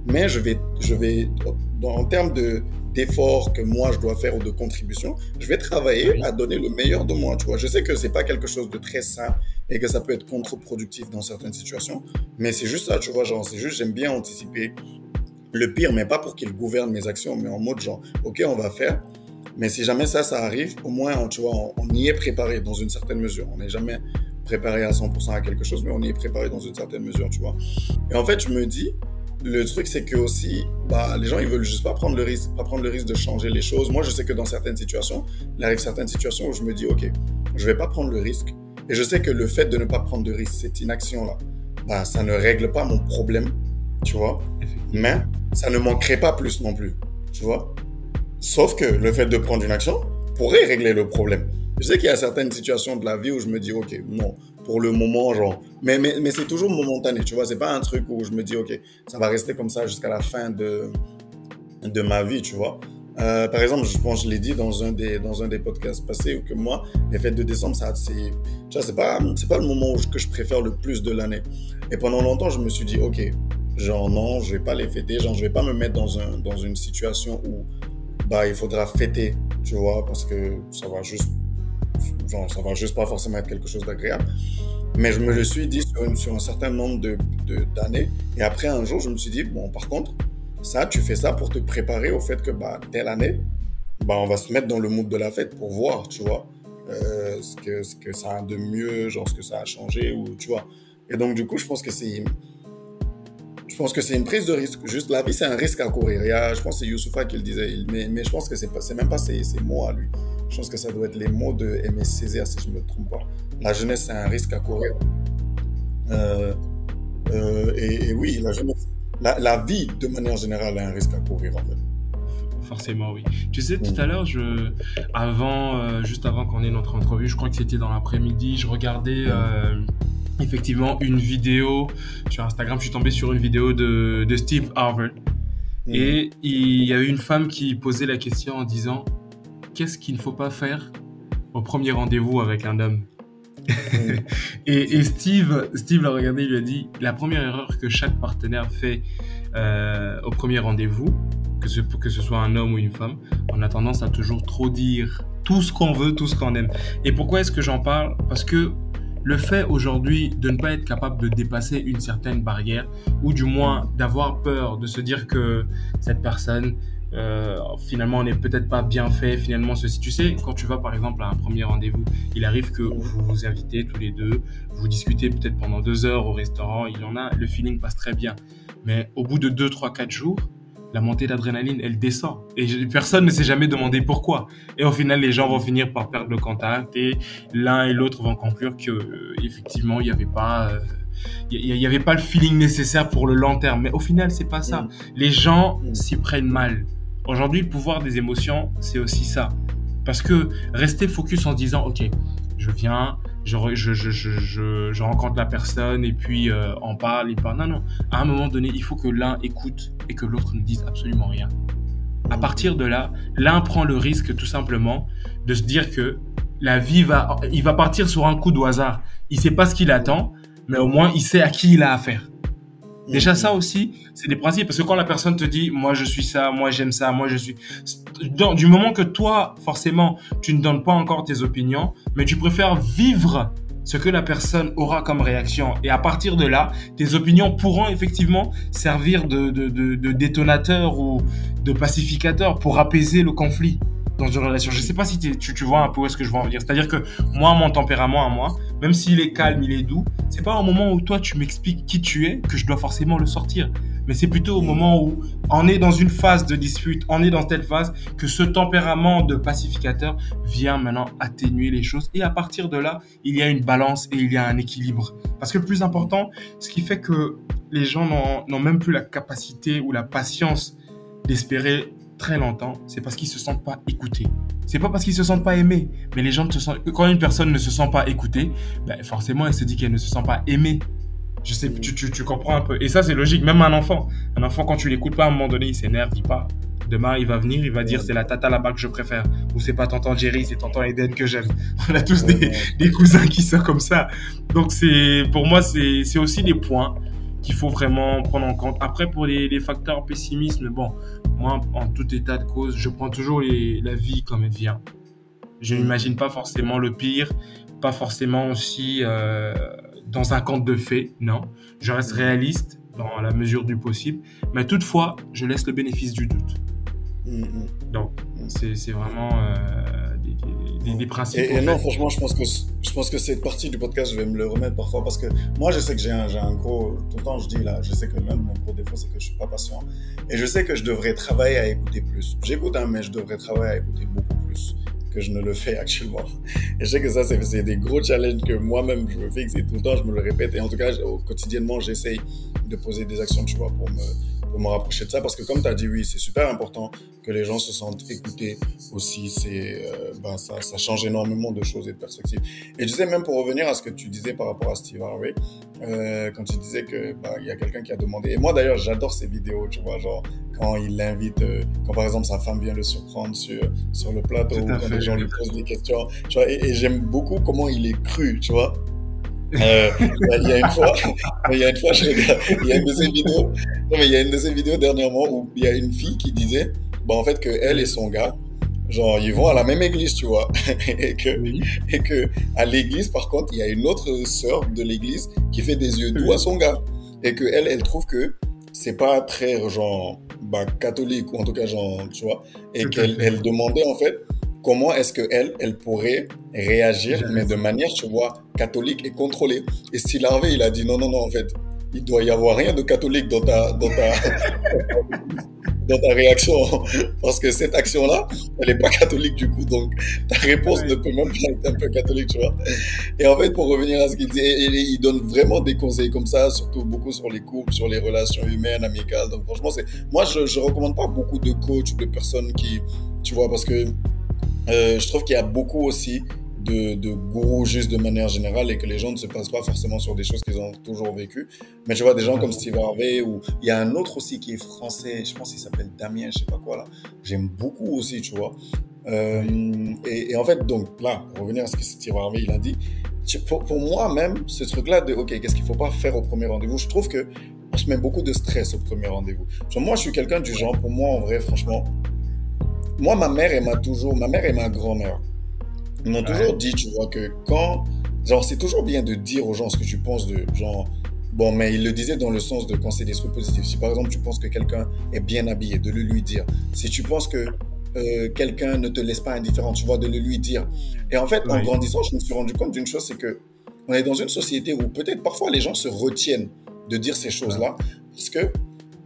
Mais je vais, je vais, en termes de, d'efforts que moi je dois faire ou de contribution, je vais travailler à donner le meilleur de moi, tu vois. Je sais que c'est pas quelque chose de très sain et que ça peut être contre-productif dans certaines situations, mais c'est juste ça, tu vois, genre, c'est juste, j'aime bien anticiper le pire, mais pas pour qu'il gouverne mes actions, mais en mode genre, ok, on va faire, mais si jamais ça, ça arrive, au moins, tu vois, on, y est préparé dans une certaine mesure. On n'est jamais préparé à 100% à quelque chose, mais on y est préparé dans une certaine mesure, tu vois. Et en fait, je me dis, le truc, c'est que aussi, bah, les gens, ils veulent juste pas prendre le risque, pas prendre le risque de changer les choses. Moi, je sais que dans certaines situations, il arrive certaines situations où je me dis, OK, je vais pas prendre le risque. Et je sais que le fait de ne pas prendre de risque, cette inaction-là, bah, ça ne règle pas mon problème, tu vois. Mais ça ne manquerait pas plus non plus, tu vois. Sauf que le fait de prendre une action pourrait régler le problème. Je sais qu'il y a certaines situations de la vie où je me dis, OK, non, pour le moment, genre. Mais, mais, mais c'est toujours momentané, tu vois. C'est pas un truc où je me dis, OK, ça va rester comme ça jusqu'à la fin de, de ma vie, tu vois. Euh, par exemple, je pense, je l'ai dit dans un des, dans un des podcasts passés, que moi, les fêtes de décembre, ça, c'est, tu vois, c'est pas, c'est pas le moment que je préfère le plus de l'année. Et pendant longtemps, je me suis dit, OK, genre, non, je vais pas les fêter, genre, je vais pas me mettre dans un, dans une situation où, bah, il faudra fêter, tu vois, parce que ça va juste genre, ça va juste pas forcément être quelque chose d'agréable. Mais je me le suis dit sur, un certain nombre d'années. De, et après, un jour, je me suis dit, bon, par contre, ça, tu fais ça pour te préparer au fait que, bah, telle année, bah, on va se mettre dans le mood de la fête pour voir, tu vois, euh, ce, que, ce que ça a de mieux, genre ce que ça a changé, ou, tu vois. Et donc, du coup, je pense que c'est je pense que c'est une prise de risque. Juste la vie, c'est un risque à courir. Il y a, je pense que c'est Youssoufa qui le disait, mais, mais je pense que c'est même pas ses, ses, mots à lui. Je pense que ça doit être les mots de Aimé Césaire, si je ne me trompe pas. La jeunesse, c'est un risque à courir. Euh, euh, et, oui, la jeunesse, la, la, vie, de manière générale, est un risque à courir, en fait. Forcément, oui. Tu sais, tout à l'heure, je, avant, euh, juste avant qu'on ait notre entrevue, je crois que c'était dans l'après-midi, je regardais effectivement une vidéo sur Instagram. Je suis tombé sur une vidéo de, de Steve Harvard. Et il y a eu une femme qui posait la question en disant qu'est-ce qu'il ne faut pas faire au premier rendez-vous avec un homme et, Steve, Steve l'a regardé, il lui a dit la première erreur que chaque partenaire fait euh, au premier rendez-vous, que ce, que ce soit un homme ou une femme, on a tendance à toujours trop dire tout ce qu'on veut, tout ce qu'on aime. Et pourquoi est-ce que j'en parle? Parce que le fait aujourd'hui de ne pas être capable de dépasser une certaine barrière, ou du moins d'avoir peur de se dire que cette personne euh, finalement on n'est peut-être pas bien fait, finalement ceci. Tu sais, quand tu vas par exemple à un premier rendez-vous, il arrive que vous vous invitez tous les deux, vous discutez peut-être pendant deux heures au restaurant, il y en a, le feeling passe très bien. Mais au bout de deux, trois, quatre jours, la montée d'adrénaline, elle descend. Et personne ne s'est jamais demandé pourquoi. Et au final, les gens vont finir par perdre le contact et l'un et l'autre vont conclure que euh, effectivement, il n'y avait pas... Euh, il n'y avait pas le feeling nécessaire pour le long terme. Mais au final, c'est pas ça. Mm. Les gens mm. s'y prennent mal. Aujourd'hui, le pouvoir des émotions, c'est aussi ça. Parce que rester focus en se disant, OK, je viens, je, je, je, je rencontre la personne et puis euh, on parle, il parle. Non, non. À un moment donné, il faut que l'un écoute et que l'autre ne dise absolument rien. À partir de là, l'un prend le risque tout simplement de se dire que la vie va, il va partir sur un coup de hasard. Il sait pas ce qu'il attend, mais au moins il sait à qui il a affaire. Déjà, ça aussi, c'est des principes. Parce que quand la personne te dit, moi, je suis ça, moi, j'aime ça, moi, je suis. du moment que toi, forcément, tu ne donnes pas encore tes opinions, mais tu préfères vivre ce que la personne aura comme réaction. Et à partir de là, tes opinions pourront effectivement servir de, de, de, de détonateur ou de pacificateur pour apaiser le conflit dans une relation. Je sais pas si tu, tu, vois un peu où est-ce que je veux en venir. C'est-à-dire que moi, mon tempérament à moi, même s'il est calme, il est doux, c'est pas au moment où toi tu m'expliques qui tu es que je dois forcément le sortir. Mais c'est plutôt au moment où on est dans une phase de dispute, on est dans telle phase que ce tempérament de pacificateur vient maintenant atténuer les choses. Et à partir de là, il y a une balance et il y a un équilibre. Parce que le plus important, ce qui fait que les gens n'ont même plus la capacité ou la patience d'espérer très longtemps, c'est parce qu'ils se sentent pas écoutés. C'est pas parce qu'ils se sentent pas aimés, mais les gens ne se sentent. Quand une personne ne se sent pas écoutée, ben forcément, elle se dit qu'elle ne se sent pas aimée. Je sais, tu, tu, tu comprends un peu. Et ça, c'est logique. Même un enfant, un enfant quand tu l'écoutes pas, à un moment donné, il s'énerve, il part. Demain, il va venir, il va dire c'est la tata là-bas que je préfère. Ou c'est pas tonton Jerry, c'est tonton Eden que j'aime. On a tous des, des, cousins qui sont comme ça. Donc, c'est, pour moi, c'est aussi des points qu'il faut vraiment prendre en compte. Après, pour les, les facteurs pessimisme, bon, moi, en tout état de cause, je prends toujours la vie comme elle vient. Je mm. n'imagine pas forcément le pire, pas forcément aussi euh, dans un conte de fées, non. Je reste mm. réaliste dans la mesure du possible, mais toutefois, je laisse le bénéfice du doute. Mm, Donc, c'est vraiment euh, des, principes. Et, non, franchement, je pense que je pense que cette partie du podcast, je vais me le remettre parfois parce que moi, je sais que j'ai un, un, gros. Tout le temps, je dis là, je sais que l'un de mes gros défauts, c'est que je suis pas patient. Et je sais que je devrais travailler à écouter plus. J'écoute, hein, mais je devrais travailler à écouter beaucoup plus que je ne le fais actuellement. Et je sais que ça, c'est des gros challenges que moi-même, je me fixe et tout le temps, je me le répète. Et en tout cas, quotidiennement, j'essaye de poser des actions, tu vois, pour me pour me rapprocher de ça. Parce que comme tu as dit, oui, c'est super important que les gens se sentent écoutés aussi. C'est, euh, ben, ça, ça, change énormément de choses et de perspectives. Et tu sais, même pour revenir à ce que tu disais par rapport à Steve Harvey, euh, quand tu disais que bah, il y a quelqu'un qui a demandé. Et moi d'ailleurs, j'adore ces vidéos, tu vois, genre quand il l'invite, euh, quand par exemple sa femme vient le surprendre sur, sur le plateau, ou quand les gens lui posent des questions. Tu vois, et, et j'aime beaucoup comment il est cru, tu vois. Euh, il y a une fois, il y a une fois, je regarde, il y a une de ces vidéos, non, mais il y a une de ces vidéos dernièrement où il y a une fille qui disait, bah, en fait, que elle et son gars, genre, ils vont à la même église, tu vois, et que, et que, à l'église, par contre, il y a une autre sœur de l'église qui fait des yeux doux à son gars, et que elle, elle trouve que c'est pas très, genre, bah, catholique, ou en tout cas, genre, tu vois, et qu'elle elle demandait, en fait, comment est-ce qu'elle, elle pourrait réagir, mais de manière, tu vois, catholique et contrôlée. Et Steve Harvey, il a dit non, non, non, en fait, il doit y avoir rien de catholique dans ta, dans ta, dans ta réaction. Parce que cette action-là, elle n'est pas catholique du coup. Donc, ta réponse ne peut même pas être un peu catholique, tu vois. Et en fait, pour revenir à ce qu'il dit, il donne vraiment des conseils comme ça, surtout beaucoup sur les couples, sur les relations humaines, amicales. Donc, franchement, c'est, moi, je, je recommande pas beaucoup de coachs ou de personnes qui, tu vois, parce que euh, je trouve qu'il y a beaucoup aussi de, de, gourous juste de manière générale et que les gens ne se passent pas forcément sur des choses qu'ils ont toujours vécues. Mais tu vois, des gens comme Steve Harvey ou il y a un autre aussi qui est français, je pense qu'il s'appelle Damien, je sais pas quoi là. J'aime beaucoup aussi, tu vois. Euh, et, et, en fait, donc là, pour revenir à ce que Steve Harvey il a dit, pour, pour moi même, ce truc-là de OK, qu'est-ce qu'il faut pas faire au premier rendez-vous, je trouve que on se met beaucoup de stress au premier rendez-vous. Moi, je suis quelqu'un du genre, pour moi, en vrai, franchement, moi, ma mère, elle m'a toujours, ma mère et ma grand-mère, ils m'ont toujours dit, tu vois, que quand, genre, c'est toujours bien de dire aux gens ce que tu penses de, genre, bon, mais ils le disaient dans le sens de quand c'est des trucs positifs. Si par exemple, tu penses que quelqu'un est bien habillé, de le lui dire. Si tu penses que euh, quelqu'un ne te laisse pas indifférent, tu vois, de le lui dire. Et en fait, en grandissant, je me suis rendu compte d'une chose, c'est que on est dans une société où peut-être parfois les gens se retiennent de dire ces choses-là, parce que,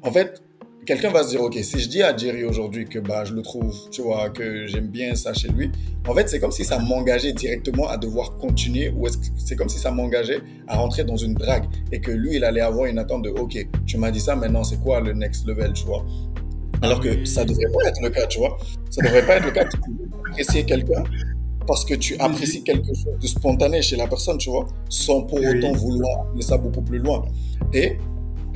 en fait, quelqu'un va se dire, OK, si je dis à Jerry aujourd'hui que bah, je le trouve, tu vois, que j'aime bien ça chez lui, en fait, c'est comme si ça m'engageait directement à devoir continuer ou c'est comme si ça m'engageait à rentrer dans une drague et que lui, il allait avoir une attente de, OK, tu m'as dit ça, maintenant, c'est quoi le next level, tu vois? Alors que ça devrait pas être le cas, tu vois? Ça devrait pas être le cas. Tu apprécier quelqu'un parce que tu apprécies quelque chose de spontané chez la personne, tu vois, sans pour autant vouloir aller ça beaucoup plus loin. Et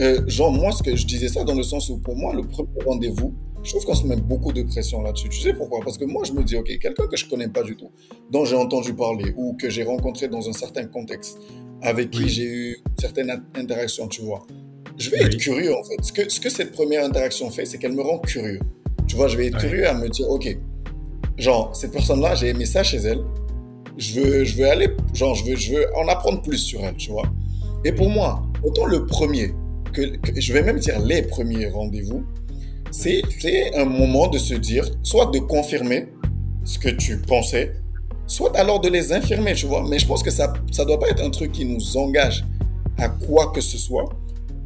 euh, genre, moi, ce que je disais ça dans le sens où, pour moi, le premier rendez-vous, je trouve qu'on se met beaucoup de pression là-dessus. Tu sais pourquoi? Parce que moi, je me dis, OK, quelqu'un que je connais pas du tout, dont j'ai entendu parler ou que j'ai rencontré dans un certain contexte, avec qui j'ai eu certaines interactions, tu vois, je vais être curieux, en fait. Ce que, ce que cette première interaction fait, c'est qu'elle me rend curieux. Tu vois, je vais être curieux à me dire, OK, genre, cette personne-là, j'ai aimé ça chez elle. Je veux, je veux aller, genre, je veux, je veux en apprendre plus sur elle, tu vois. Et pour moi, autant le premier, je vais même dire les premiers rendez-vous, c'est un moment de se dire, soit de confirmer ce que tu pensais, soit alors de les infirmer, tu vois. Mais je pense que ça ne doit pas être un truc qui nous engage à quoi que ce soit.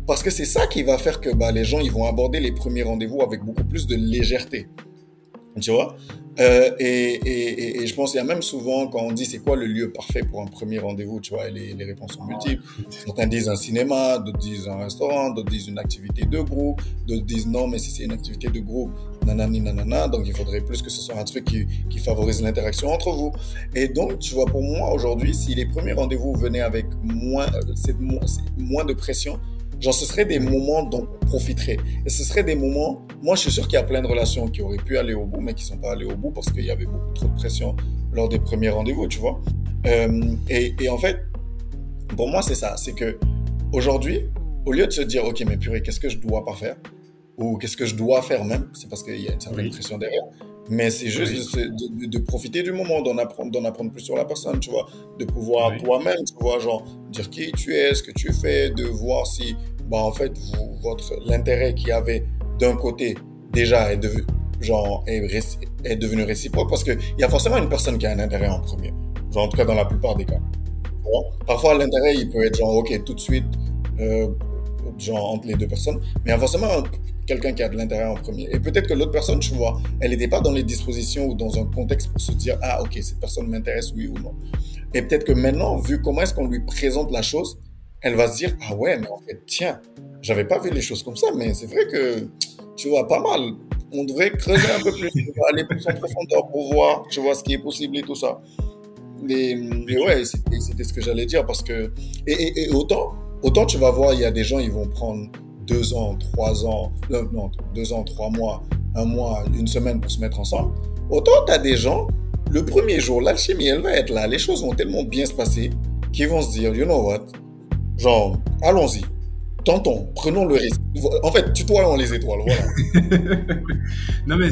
Parce que c'est ça qui va faire que bah, les gens vont aborder les premiers rendez-vous avec beaucoup plus de légèreté. Tu vois euh, et, et, et, je pense qu'il y a même souvent, quand on dit c'est quoi le lieu parfait pour un premier rendez-vous, tu vois, les, les réponses sont multiples. Certains disent un cinéma, d'autres disent un restaurant, d'autres disent une activité de groupe, d'autres disent non, mais si c'est une activité de groupe, nanani nanana, donc il faudrait plus que ce soit un truc qui, qui favorise l'interaction entre vous. Et donc, tu vois, pour moi aujourd'hui, si les premiers rendez-vous venaient avec moins, euh, moins de pression, Genre, ce serait des moments dont on profiterait. Et ce serait des moments, moi je suis sûr qu'il y a plein de relations qui auraient pu aller au bout, mais qui ne sont pas allées au bout parce qu'il y avait beaucoup trop de pression lors des premiers rendez-vous, tu vois. Euh, et, et, en fait, pour moi, c'est ça. C'est que aujourd'hui, au lieu de se dire, OK, mais purée, qu'est-ce que je dois pas faire? Ou qu'est-ce que je dois faire même? C'est parce qu'il y a une certaine pression derrière. Mais c'est juste de, de, profiter du moment, d'en apprendre, d'en apprendre plus sur la personne, tu vois. De pouvoir toi-même, tu vois, genre, dire qui tu es, ce que tu fais, de voir si, bah, en fait, vous, votre, l'intérêt qu'il y avait d'un côté, déjà, est, genre, est, est devenu réciproque parce qu'il y a forcément une personne qui a un intérêt en premier. Genre, en tout cas, dans la plupart des cas. parfois, l'intérêt, il peut être genre, OK, tout de suite, euh, genre, entre les deux personnes. Mais il y a forcément quelqu'un qui a de l'intérêt en premier. Et peut-être que l'autre personne, tu vois, elle n'était pas dans les dispositions ou dans un contexte pour se dire, ah, OK, cette personne m'intéresse, oui ou non. Et peut-être que maintenant, vu comment est-ce qu'on lui présente la chose, elle va se dire, ah ouais, mais en fait, tiens, j'avais pas vu les choses comme ça, mais c'est vrai que, tu vois, pas mal. On devrait creuser un peu plus, aller plus en profondeur pour voir, tu vois, ce qui est possible et tout ça. Mais, ouais, c'était ce que j'allais dire parce que, et, et, autant, autant tu vas voir, il y a des gens, ils vont prendre deux ans, trois ans, euh, non, deux ans, trois mois, un mois, une semaine pour se mettre ensemble. Autant tu as des gens, le premier jour, l'alchimie, elle va être là, les choses vont tellement bien se passer qu'ils vont se dire, you know what, genre, allons-y, tentons, prenons le risque. En fait, tutoyons les étoiles, voilà. non mais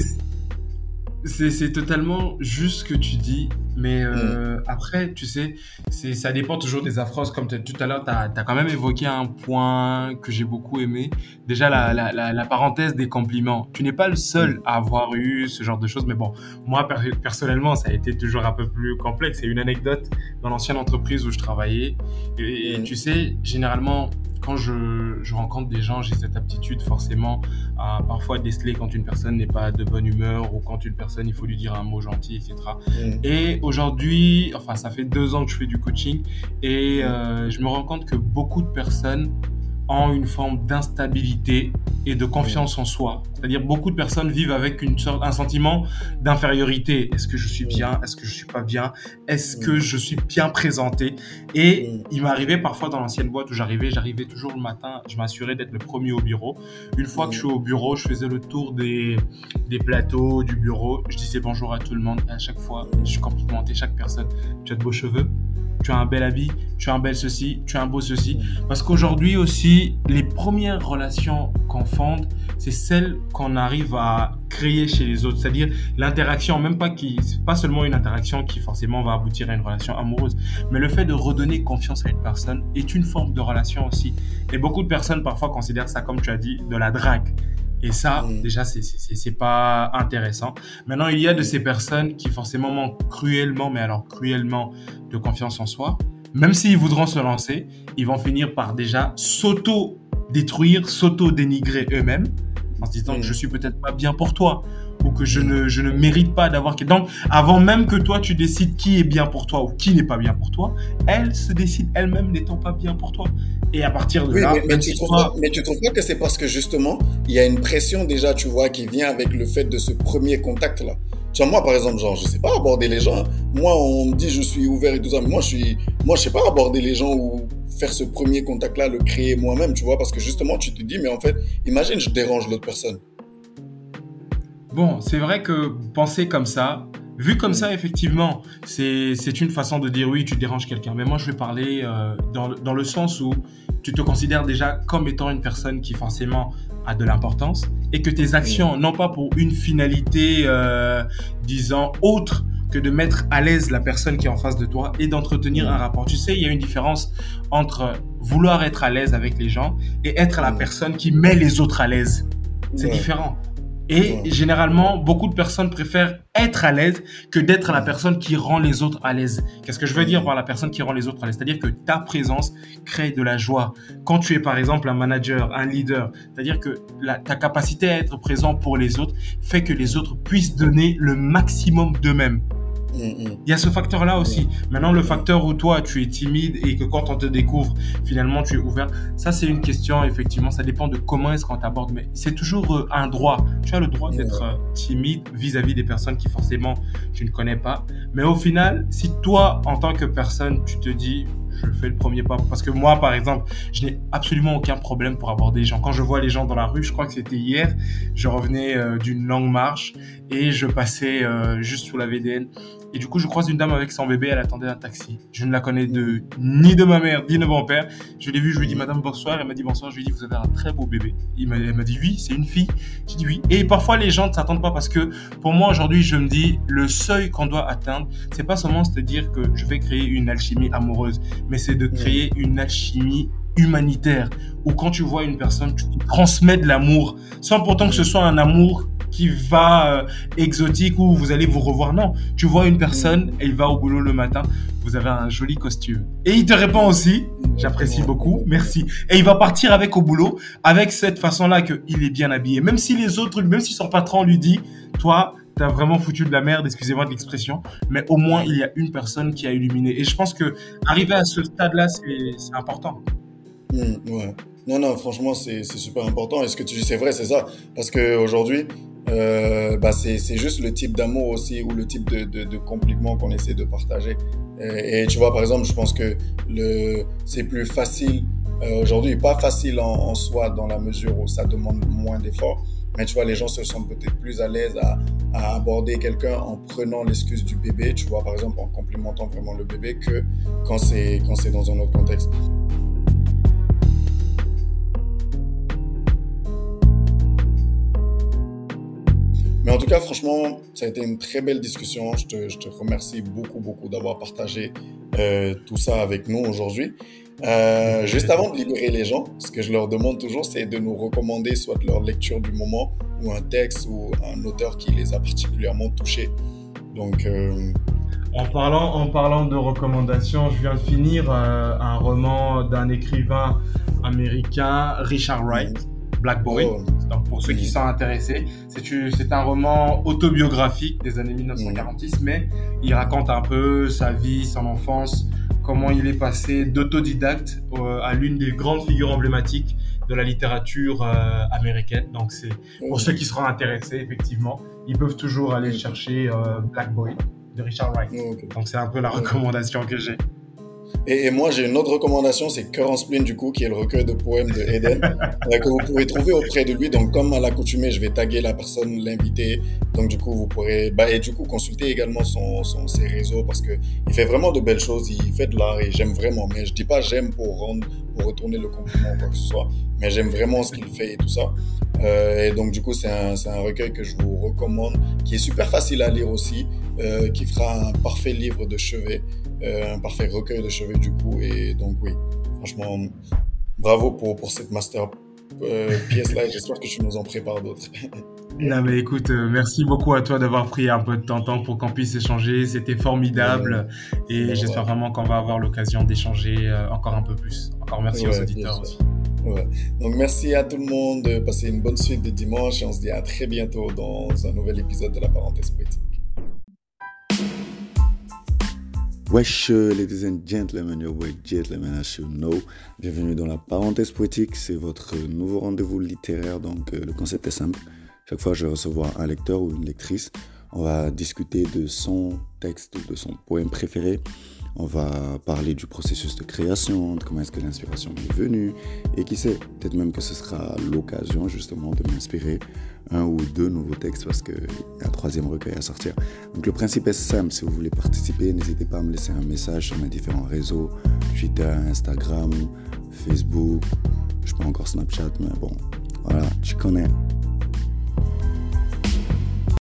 c'est totalement juste ce que tu dis, mais euh, mm. après, tu sais, ça dépend toujours des affroses. Comme tout à l'heure, tu as, quand même évoqué un point que j'ai beaucoup aimé. Déjà, la, la, la, parenthèse des compliments. Tu n'es pas le seul mm. à avoir eu ce genre de choses, mais bon, moi, personnellement, ça a été toujours un peu plus complexe. C'est une anecdote dans l'ancienne entreprise où je travaillais. Et, mm. tu sais, généralement, quand je, je, rencontre des gens, j'ai cette aptitude forcément à parfois déceler quand une personne n'est pas de bonne humeur ou quand une personne, il faut lui dire un mot gentil, etc. Mm. Et aujourd'hui, enfin, ça fait deux ans que je fais du coaching et euh, je me rends compte que beaucoup de personnes ont une forme d'instabilité et de confiance en soi. C'est-à-dire beaucoup de personnes vivent avec une sorte, un sentiment d'infériorité. Est-ce que je suis bien? Est-ce que je suis pas bien? Est-ce que je suis bien présenté? Et il m'arrivait parfois dans l'ancienne boîte où j'arrivais, j'arrivais toujours le matin, je m'assurais d'être le premier au bureau. Une fois que je suis au bureau, je faisais le tour des, des plateaux, du bureau, je disais bonjour à tout le monde. Et à chaque fois, je complimentais chaque personne. Tu as de beaux cheveux? Tu as un bel habit, tu as un bel ceci, tu as un beau ceci. Parce qu'aujourd'hui aussi, les premières relations qu'on fonde, c'est celles qu'on arrive à créer chez les autres. C'est-à-dire l'interaction, même pas qui, pas seulement une interaction qui forcément va aboutir à une relation amoureuse, mais le fait de redonner confiance à une personne est une forme de relation aussi. Et beaucoup de personnes parfois considèrent ça, comme tu as dit, de la drague. Et ça, mm. déjà, c'est pas intéressant. Maintenant, il y a de ces personnes qui forcément manquent cruellement, mais alors cruellement, de confiance en soi. Même s'ils voudront se lancer, ils vont finir par déjà s'auto-détruire, s'auto-dénigrer eux-mêmes en se disant que je suis peut-être pas bien pour toi ou que je ne, je ne mérite pas d'avoir... Donc, avant même que toi, tu décides qui est bien pour toi ou qui n'est pas bien pour toi, elle se décide elle-même n'étant pas bien pour toi. Et à partir de là... Mais, tu trouves pas, mais tu trouves pas que c'est parce que justement, il y a une pression déjà, tu vois, qui vient avec le fait de ce premier contact-là? Tu vois, moi, par exemple, genre, je sais pas aborder les gens. Moi, on me dit je suis ouvert et tout ça, mais moi, je suis, moi, je sais pas aborder les gens ou faire ce premier contact-là, le créer moi-même, tu vois, parce que justement, tu te dis, mais en fait, imagine, je dérange l'autre personne. Bon, c'est vrai que penser comme ça, Vu comme ça, effectivement, c'est une façon de dire oui, tu déranges quelqu'un. Mais moi, je vais parler euh, dans, dans, le sens où tu te considères déjà comme étant une personne qui forcément a de l'importance et que tes actions n'ont pas pour une finalité, euh, disons, autre que de mettre à l'aise la personne qui est en face de toi et d'entretenir un rapport. Tu sais, il y a une différence entre vouloir être à l'aise avec les gens et être la personne qui met les autres à l'aise. C'est différent. Et généralement, beaucoup de personnes préfèrent être à l'aise que d'être la personne qui rend les autres à l'aise. Qu'est-ce que je veux dire par la personne qui rend les autres à l'aise? C'est-à-dire que ta présence crée de la joie. Quand tu es par exemple un manager, un leader, c'est-à-dire que ta capacité à être présent pour les autres fait que les autres puissent donner le maximum d'eux-mêmes. Mm, mm. Il y a ce facteur-là aussi. Maintenant, le facteur où toi, tu es timide et que quand on te découvre, finalement, tu es ouvert, ça, c'est une question, effectivement, ça dépend de comment est-ce qu'on t'aborde. Mais c'est toujours euh, un droit. Tu as le droit d'être euh, timide vis-à-vis des personnes qui, forcément, tu ne connais pas. Mais au final, si toi, en tant que personne, tu te dis, je fais le premier pas. Parce que moi, par exemple, je n'ai absolument aucun problème pour aborder les gens. Quand je vois les gens dans la rue, je crois que c'était hier, je revenais euh, d'une longue marche et je passais juste sous la VDN et du coup, je croise une dame avec son bébé, elle attendait un taxi. Je ne la connais de, ni de ma mère, ni de mon père. Je l'ai vue, je lui ai dit, Madame, bonsoir. Elle m'a dit bonsoir. Je lui ai dit, vous avez un très beau bébé. Elle m'a dit, oui, c'est une fille. J'ai dit oui. Et parfois, les gens ne s'attendent pas parce que pour moi, aujourd'hui, je me dis, le seuil qu'on doit atteindre, c'est pas seulement se dire que je vais créer une alchimie amoureuse, mais c'est de créer une alchimie humanitaire où quand tu vois une personne, tu transmets de l'amour sans pourtant que ce soit un amour qui va euh, exotique où vous allez vous revoir. Non, tu vois une personne et il va au boulot le matin. Vous avez un joli costume. Et il te répond aussi. J'apprécie beaucoup. Merci. Et il va partir avec au boulot avec cette façon-là qu'il est bien habillé. Même si les autres, même si son patron lui dit, toi, t'as vraiment foutu de la merde, excusez-moi de l'expression, mais au moins il y a une personne qui a illuminé. Et je pense que arriver à ce stade-là, c'est important. Hmm, ouais. Non, non, franchement, c'est super important. Et ce que tu dis, c'est vrai, c'est ça. Parce qu'aujourd'hui, euh, bah c'est juste le type d'amour aussi ou le type de, de, qu'on essaie de partager. Et, tu vois, par exemple, je pense que c'est plus facile euh, aujourd'hui, pas facile en, soi dans la mesure où ça demande moins d'efforts. Mais tu vois, les gens se sentent peut-être plus à l'aise à, aborder quelqu'un en prenant l'excuse du bébé, tu vois, par exemple, en complimentant vraiment le bébé, que quand c'est dans un autre contexte. Mais en tout cas, franchement, ça a été une très belle discussion. Je te, je te remercie beaucoup, beaucoup d'avoir partagé euh, tout ça avec nous aujourd'hui. Euh, juste avant de libérer les gens, ce que je leur demande toujours, c'est de nous recommander soit leur lecture du moment ou un texte ou un auteur qui les a particulièrement touchés. Donc, euh... en, parlant, en parlant de recommandations, je viens de finir euh, un roman d'un écrivain américain, Richard Wright. Black Boy. Oh. Donc pour ceux qui sont intéressés, c'est un roman autobiographique des années 1946, mais il raconte un peu sa vie, son enfance, comment il est passé d'autodidacte euh, à l'une des grandes figures emblématiques de la littérature euh, américaine. Donc c'est pour ceux qui seront intéressés, effectivement, ils peuvent toujours aller chercher euh, Black Boy de Richard Wright. Donc c'est un peu la recommandation que j'ai. Et, moi, j'ai une autre recommandation, c'est Cœur en spleen, du coup, qui est le recueil de poèmes de Eden, euh, que vous pouvez trouver auprès de lui. Donc, comme à l'accoutumée, je vais taguer la personne, l'inviter. Donc, du coup, vous pourrez, bah, et du coup, consulter également son, son, ses réseaux parce que il fait vraiment de belles choses. Il fait de l'art et j'aime vraiment. Mais je dis pas j'aime pour rendre, pour retourner le compliment ou quoi que ce soit. Mais j'aime vraiment ce qu'il fait et tout ça. Euh, et donc, du coup, c'est un, un, recueil que je vous recommande, qui est super facile à lire aussi, euh, qui fera un parfait livre de chevet, euh, un parfait recueil de chevet, du coup. Et donc, oui, franchement, bravo pour, pour cette master pièce-là. J'espère que tu nous en prépares d'autres. Non mais écoute, euh, merci beaucoup à toi d'avoir pris un peu de temps, pour qu'on puisse échanger. C'était formidable et j'espère vraiment qu'on va avoir l'occasion d'échanger encore un peu plus. Encore merci aux auditeurs aussi. Donc merci à tout le monde, passez une bonne suite de dimanche et on se dit à très bientôt dans un nouvel épisode de la parenthèse poétique. Wesh, ladies and gentlemen, your boy gentlemen, as you know. Bienvenue dans la parenthèse poétique, c'est votre nouveau rendez-vous littéraire, donc euh, le concept est simple. Chaque fois, je vais recevoir un lecteur ou une lectrice. On va discuter de son texte ou de son poème préféré. On va parler du processus de création, de comment est-ce que l'inspiration est venue. Et qui sait, peut-être même que ce sera l'occasion justement de m'inspirer un ou deux nouveaux textes parce qu'il y a un troisième recueil à sortir. Donc le principe est simple, si vous voulez participer, n'hésitez pas à me laisser un message sur mes différents réseaux, Twitter, Instagram, Facebook, je pas encore Snapchat, mais bon, voilà, tu connais.